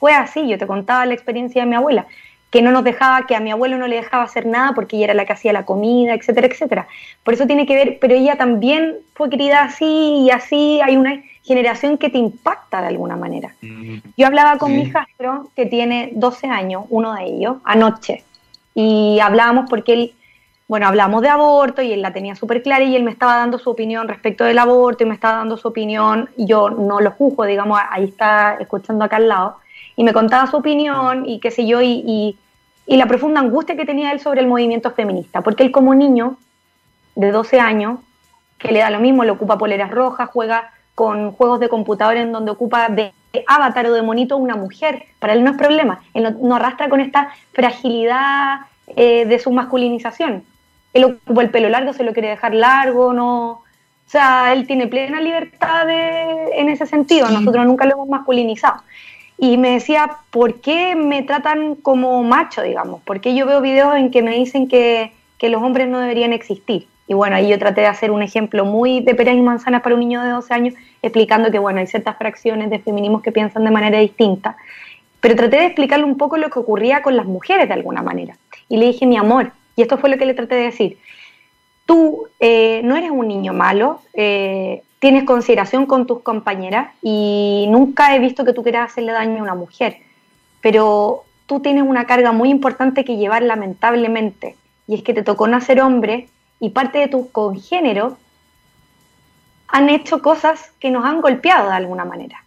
B: Fue así, yo te contaba la experiencia de mi abuela, que no nos dejaba, que a mi abuelo no le dejaba hacer nada porque ella era la que hacía la comida, etcétera, etcétera. Por eso tiene que ver, pero ella también fue criada así y así, hay una generación que te impacta de alguna manera. Mm. Yo hablaba con mi hijastro, que tiene 12 años, uno de ellos, anoche, y hablábamos porque él, bueno, hablamos de aborto y él la tenía súper clara y él me estaba dando su opinión respecto del aborto y me estaba dando su opinión, yo no lo juzgo, digamos, ahí está escuchando acá al lado, y me contaba su opinión y qué sé yo, y, y, y la profunda angustia que tenía él sobre el movimiento feminista, porque él como niño de 12 años, que le da lo mismo, le ocupa poleras rojas, juega con juegos de computador en donde ocupa de avatar o de monito una mujer. Para él no es problema. Él no, arrastra con esta fragilidad eh, de su masculinización. él ocupa el pelo largo, se lo quiere dejar largo, no. O sea, él tiene plena libertad en ese sentido, nosotros nunca lo hemos masculinizado. Y me decía, ¿por qué me tratan como macho, digamos? Porque yo veo videos en que me dicen que, que los hombres no deberían existir. Y bueno, ahí yo traté de hacer un ejemplo muy de peras y manzanas para un niño de 12 años, explicando que, bueno, hay ciertas fracciones de feminismos que piensan de manera distinta. Pero traté de explicarle un poco lo que ocurría con las mujeres de alguna manera. Y le dije, mi amor, y esto fue lo que le traté de decir, tú eh, no eres un niño malo, eh, tienes consideración con tus compañeras y nunca he visto que tú quieras hacerle daño a una mujer, pero tú tienes una carga muy importante que llevar lamentablemente, y es que te tocó nacer hombre y parte de tus congéneros han hecho cosas que nos han golpeado de alguna manera.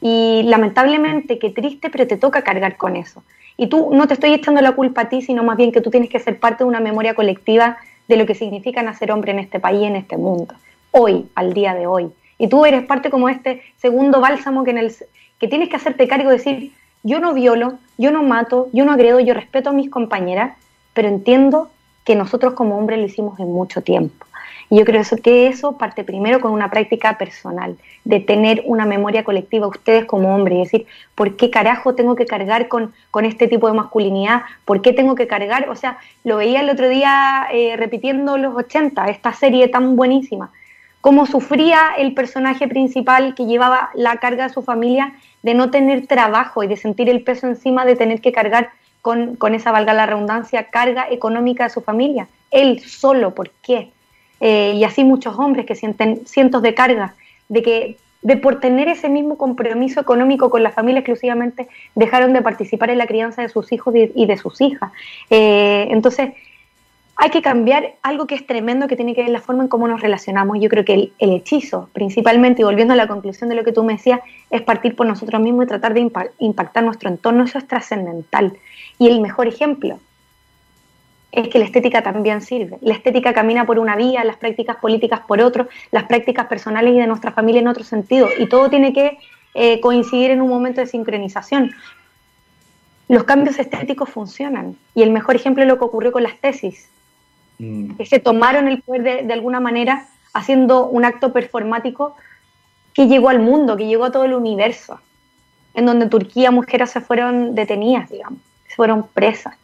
B: Y lamentablemente, qué triste, pero te toca cargar con eso. Y tú no te estoy echando la culpa a ti, sino más bien que tú tienes que ser parte de una memoria colectiva de lo que significa nacer hombre en este país, en este mundo, hoy, al día de hoy. Y tú eres parte como este segundo bálsamo que, en el, que tienes que hacerte cargo de decir, yo no violo, yo no mato, yo no agredo, yo respeto a mis compañeras, pero entiendo que nosotros como hombres lo hicimos en mucho tiempo. Y yo creo que eso parte primero con una práctica personal, de tener una memoria colectiva ustedes como hombres, y decir, ¿por qué carajo tengo que cargar con, este tipo de masculinidad? ¿Por qué tengo que cargar? O sea, lo veía el otro día eh, repitiendo los 80, esta serie tan buenísima, cómo sufría el personaje principal que llevaba la carga de su familia de no tener trabajo y de sentir el peso encima de tener que cargar con, esa, valga la redundancia, carga económica de su familia. Él solo, ¿por qué? Eh, y así muchos hombres que sienten cientos de cargas, de que de por tener ese mismo compromiso económico con la familia exclusivamente, dejaron de participar en la crianza de sus hijos y de sus hijas. Eh, entonces, hay que cambiar algo que es tremendo, que tiene que ver la forma en cómo nos relacionamos. Yo creo que el, hechizo, principalmente, y volviendo a la conclusión de lo que tú me decías, es partir por nosotros mismos y tratar de impactar nuestro entorno. Eso es trascendental. Y el mejor ejemplo es que la estética también sirve. La estética camina por una vía, las prácticas políticas por otro, las prácticas personales y de nuestra familia en otro sentido. Y todo tiene que eh, coincidir en un momento de sincronización. Los cambios estéticos funcionan. Y el mejor ejemplo es lo que ocurrió con las tesis, mm. que se tomaron el poder de, de alguna manera haciendo un acto performático que llegó al mundo, que llegó a todo el universo, en donde Turquía mujeres se fueron detenidas, digamos fueron presas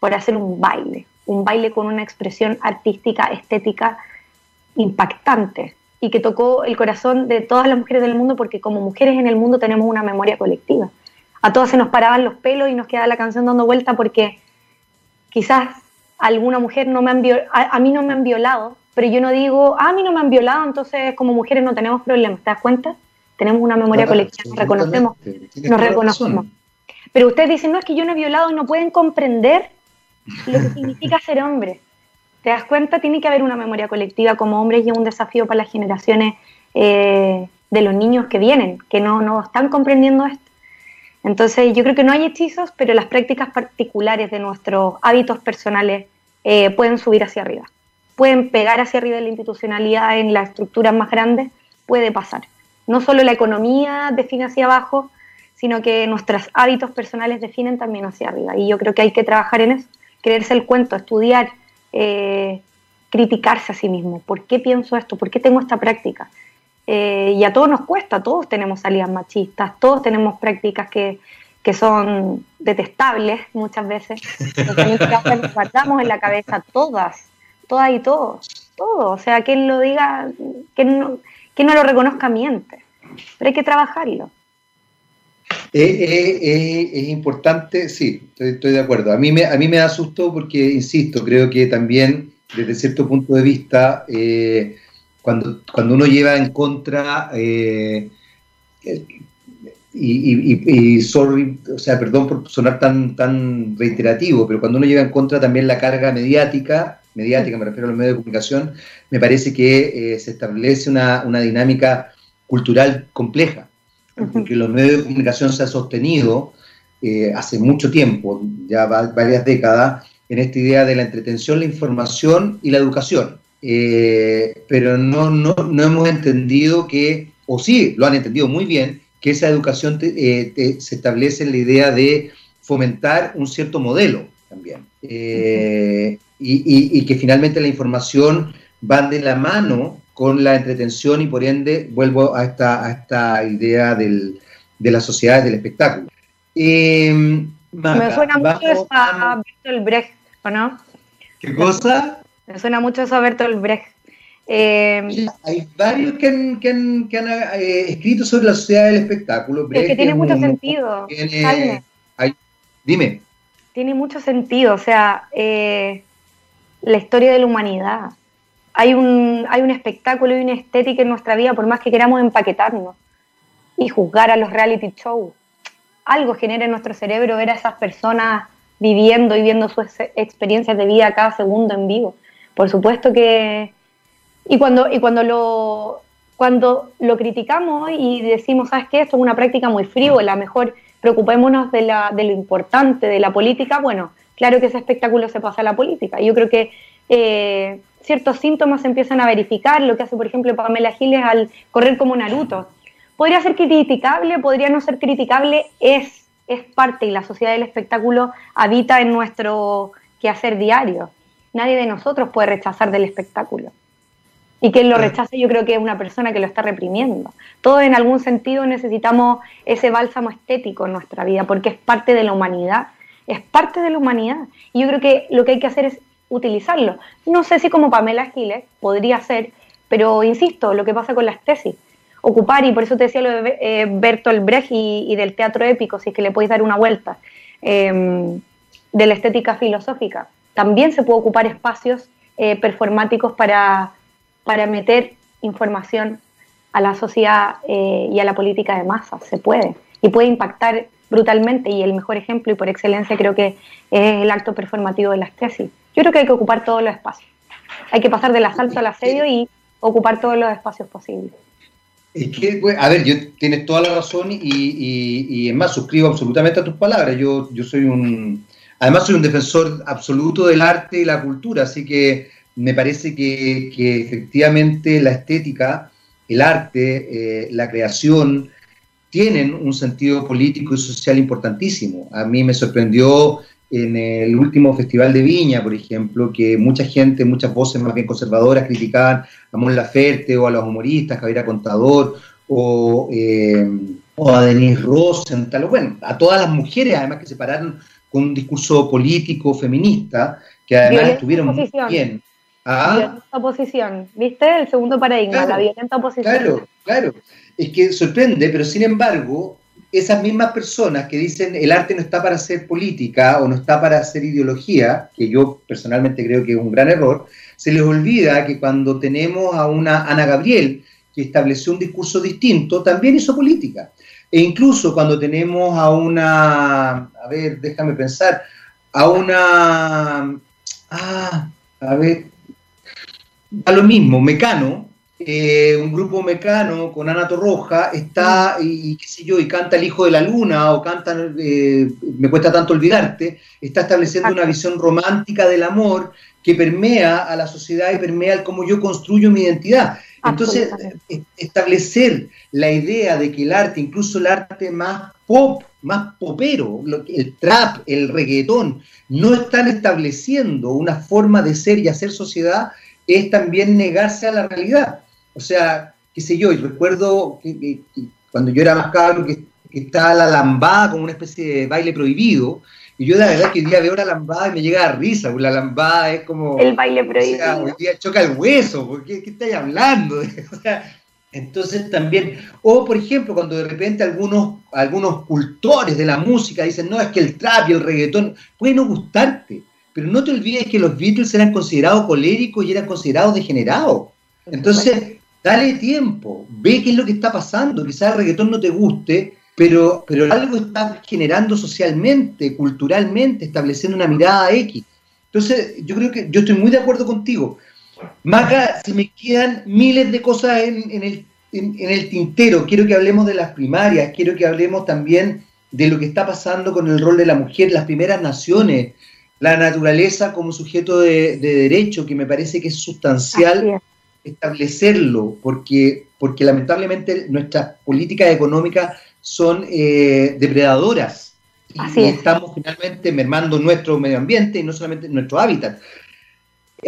B: por hacer un baile, un baile con una expresión artística, estética impactante y que tocó el corazón de todas las mujeres del mundo porque como mujeres en el mundo tenemos una memoria colectiva. A todas se nos paraban los pelos y nos quedaba la canción dando vuelta porque quizás alguna mujer no me han a, mí no me han violado, pero yo no digo, ah, a mí no me han violado, entonces como mujeres no tenemos problemas, ¿te das cuenta? Tenemos una memoria colectiva, nos reconocemos, nos reconocemos. Pero ustedes dicen, no, es que yo no he violado y no pueden comprender lo que significa ser hombre. ¿Te das cuenta? Tiene que haber una memoria colectiva como hombres y un desafío para las generaciones eh, de los niños que vienen, que no, no están comprendiendo esto. Entonces, yo creo que no hay hechizos, pero las prácticas particulares de nuestros hábitos personales eh, pueden subir hacia arriba. Pueden pegar hacia arriba de la institucionalidad en las estructuras más grandes, puede pasar. No solo la economía define hacia abajo, sino que nuestros hábitos personales definen también hacia arriba. Y yo creo que hay que trabajar en eso, creerse el cuento, estudiar, eh, criticarse a sí mismo. ¿Por qué pienso esto? ¿Por qué tengo esta práctica? Eh, y a todos nos cuesta, todos tenemos salidas machistas, todos tenemos prácticas que, que son detestables muchas veces, que guardamos en la cabeza, todas, todas y todos, todo. O sea, quien lo diga, que no, que no lo reconozca miente, pero hay que trabajarlo.
A: es importante, sí, estoy, de acuerdo. A mí, me, a mí me da susto porque, insisto, creo que también desde cierto punto de vista, eh, cuando, cuando uno lleva en contra, eh, y, sorry, o sea, perdón por sonar tan, tan reiterativo, pero cuando uno lleva en contra también la carga mediática, mediática me refiero a los medios de comunicación, me parece que eh, se establece una, una dinámica cultural compleja porque los medios de comunicación se han sostenido eh, hace mucho tiempo, ya varias décadas, en esta idea de la entretención, la información y la educación. Eh, pero no, no, no, hemos entendido que, o sí, lo han entendido muy bien, que esa educación eh, se establece en la idea de fomentar un cierto modelo también. y, que finalmente la información va de la mano con la entretención y por ende vuelvo a esta, a esta idea del, de las sociedades del espectáculo.
B: Em, Me suena mucho a Bertolt Brecht, ¿o no?
A: ¿Qué cosa?
B: Me suena mucho eso a Bertolt Brecht. Eh,
A: hay varios que han, que han, que han eh, escrito sobre la sociedad del espectáculo.
B: es que tiene mucho sentido.
A: dime.
B: Tiene mucho sentido, o sea, eh, la historia de la humanidad. Hay un, hay un espectáculo y una estética en nuestra vida, por más que queramos empaquetarnos y juzgar a los reality shows. Algo genera en nuestro cerebro ver a esas personas viviendo y viendo sus experiencias de vida cada segundo en vivo. Por supuesto que y cuando, y cuando lo cuando lo criticamos y decimos, ¿sabes qué? Esto es una práctica muy frívola, mejor preocupémonos de, la, de lo importante, de la política, bueno, claro que ese espectáculo se pasa a la política. Yo creo que eh, ciertos síntomas se empiezan a verificar, lo que hace, por ejemplo, Pamela Giles al correr como Naruto. Podría ser criticable, podría no ser criticable, es, es parte y la sociedad del espectáculo habita en nuestro quehacer diario. Nadie de nosotros puede rechazar del espectáculo. Y quien lo rechace yo creo que es una persona que lo está reprimiendo. Todos en algún sentido necesitamos ese bálsamo estético en nuestra vida porque es parte de la humanidad, es parte de la humanidad. Y yo creo que lo que hay que hacer es utilizarlo. No sé si como Pamela Giles podría ser, pero insisto, lo que pasa con las tesis, ocupar, y por eso te decía lo de eh, Bertolt Brecht y, del teatro épico, si es que le podéis dar una vuelta, em, de la estética filosófica. También se puede ocupar espacios eh, performáticos para para meter información a la sociedad eh, y a la política de masas. Se puede. Y puede impactar brutalmente. Y el mejor ejemplo, y por excelencia, creo que es el acto performativo de las tesis. Yo creo que hay que ocupar todos los espacios. Hay que pasar del asalto al asedio y ocupar todos los espacios posibles.
A: A ver, yo tienes toda la razón y, y, es más, suscribo absolutamente a tus palabras. Yo, yo soy un, además soy un defensor absoluto del arte y la cultura, así que me parece que, efectivamente la estética, el arte, eh, la creación, tienen un sentido político y social importantísimo. A mí me sorprendió en el último Festival de Viña, por ejemplo, que mucha gente, muchas voces más bien conservadoras criticaban a Mon Laferte o a los humoristas, Javier Contador o, eh, o a Denise Rosenthal, bueno, a todas las mujeres además que se pararon con un discurso político feminista, que además estuvieron muy bien.
B: Ah. Violenta oposición, ¿viste? El segundo paradigma, la violenta oposición.
A: Claro, claro. Es que sorprende, pero sin embargo, esas mismas personas que dicen el arte no está para hacer política o no está para hacer ideología, que yo personalmente creo que es un gran error, se les olvida que cuando tenemos a una Ana Gabriel que estableció un discurso distinto, también hizo política. E incluso cuando tenemos a una, a ver, déjame pensar, a una, ah, a ver, a lo mismo, Mecano, eh, un grupo Mecano con Ana Torroja está, y, qué sé yo, y canta El Hijo de la Luna, o canta eh, Me cuesta tanto olvidarte, está estableciendo una visión romántica del amor que permea a la sociedad y permea el cómo yo construyo mi identidad. Entonces, eh, establecer la idea de que el arte, incluso el arte más pop, más popero, el trap, el reggaetón, no están estableciendo una forma de ser y hacer sociedad, es también negarse a la realidad. O sea, qué sé yo, y recuerdo que, cuando yo era más cabro que, estaba la lambada como una especie de baile prohibido, y yo la verdad que hoy día veo la lambada y me llega a risa, porque la lambada es como...
B: El baile prohibido. O
A: sea, hoy día choca el hueso, porque ¿qué, estáis hablando? o sea, entonces también, o por ejemplo, cuando de repente algunos, algunos cultores de la música dicen, no, es que el trap y el reggaetón pueden no gustarte, pero no te olvides que los Beatles eran considerados coléricos y eran considerados degenerados. Entonces, dale tiempo, ve qué es lo que está pasando. Quizás el reggaetón no te guste, pero, pero algo está generando socialmente, culturalmente, estableciendo una mirada X. Entonces, yo creo que yo estoy muy de acuerdo contigo. Maca, se me quedan miles de cosas en, el, en, el tintero. Quiero que hablemos de las primarias, quiero que hablemos también de lo que está pasando con el rol de la mujer, las primeras naciones, la naturaleza como sujeto de, derecho, que me parece que es sustancial establecerlo, porque, porque lamentablemente nuestras políticas económicas son eh, depredadoras y, estamos finalmente mermando nuestro medio ambiente y no solamente nuestro hábitat.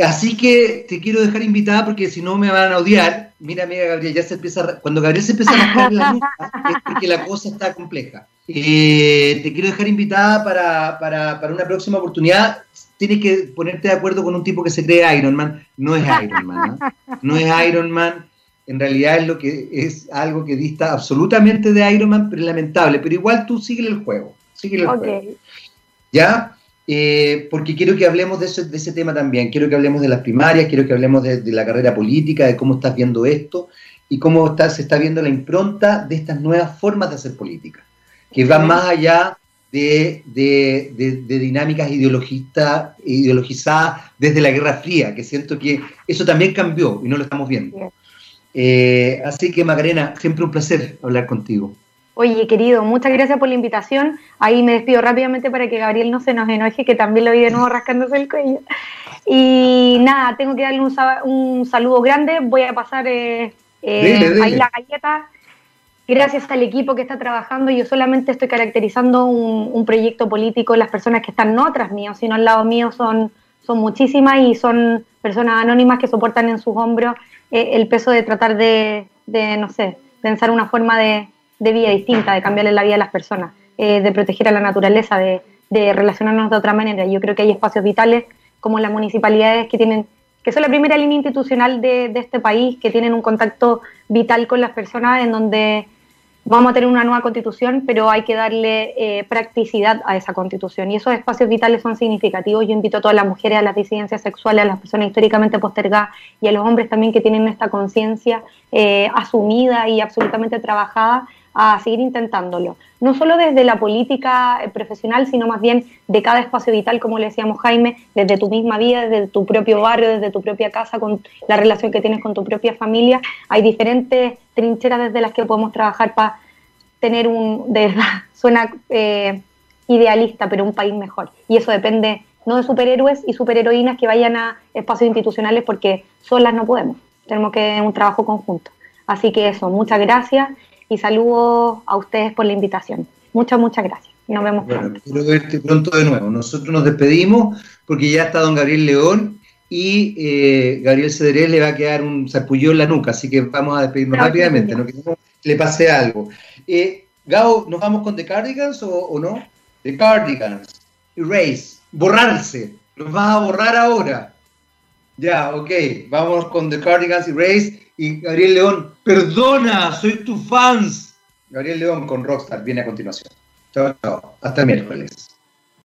A: Así que te quiero dejar invitada porque si no me van a odiar. Mira, amiga Gabriel, ya se empieza. Cuando Gabriel se empieza a rascar la nuca, es porque la cosa está compleja. Eh, te quiero dejar invitada para, para, para, una próxima oportunidad. Tienes que ponerte de acuerdo con un tipo que se cree Iron Man. No es Iron Man. ¿no? no es Iron Man. En realidad es lo que es algo que dista absolutamente de Iron Man, pero lamentable. Pero igual tú sigue el juego. Sigue el okay. juego. ¿Ya? Eh, porque quiero que hablemos de, eso, de, ese tema también. Quiero que hablemos de las primarias, quiero que hablemos de, de la carrera política, de cómo estás viendo esto y cómo está, se está viendo la impronta de estas nuevas formas de hacer política, que van más allá de, de dinámicas ideologistas, ideologizadas desde la Guerra Fría, que siento que eso también cambió y no lo estamos viendo. Eh, así que Macarena, siempre un placer hablar contigo.
B: Oye, querido, muchas gracias por la invitación. Ahí me despido rápidamente para que Gabriel no se nos enoje, que también lo vi de nuevo rascándose el cuello. Y nada, tengo que darle un, un saludo grande. Voy a pasar eh, eh, dile, dile. ahí la galleta. Gracias al equipo que está trabajando, yo solamente estoy caracterizando un, un, proyecto político. Las personas que están no atrás mío, sino al lado mío son, son muchísimas y son personas anónimas que soportan en sus hombros el peso de tratar de, de, no sé, pensar una forma de, vida distinta, de cambiarle la vida a las personas, eh, de proteger a la naturaleza, de, de, relacionarnos de otra manera. Yo creo que hay espacios vitales como las municipalidades que tienen que son la primera línea institucional de, de este país, que tienen un contacto vital con las personas, en donde vamos a tener una nueva constitución, pero hay que darle eh, practicidad a esa constitución. Y esos espacios vitales son significativos. Yo invito a todas las mujeres, a las disidencias sexuales, a las personas históricamente postergadas y a los hombres también que tienen esta conciencia eh, asumida y absolutamente trabajada a seguir intentándolo. No solo desde la política eh, profesional, sino más bien de cada espacio vital, como le decíamos Jaime, desde tu misma vida, desde tu propio barrio, desde tu propia casa, con la relación que tienes con tu propia familia. Hay diferentes trincheras desde las que podemos trabajar para tener un, de suena eh, idealista, pero un país mejor. Y eso depende no de superhéroes y superheroínas que vayan a espacios institucionales porque solas no podemos. Tenemos que un trabajo conjunto. Así que eso, muchas gracias y saludo a ustedes por la invitación. Muchas, muchas gracias. Nos vemos
A: bueno, pronto. Espero verte pronto de nuevo. Nosotros nos despedimos porque ya está don Gabriel León y eh, Gabriel Cederés le va a quedar un sarpullido en la nuca, así que vamos a despedirnos rápidamente, no que le pase algo. Eh, Gao, ¿nos vamos con The Cardigans o, o no? The Cardigans, Erase, borrarse, los vas a borrar ahora. Ya, ok, vamos con The Cardigans, Erase y Gabriel León, perdona, soy tu fans. Gabriel León con Rockstar viene a continuación. Chao, chao. Hasta miércoles.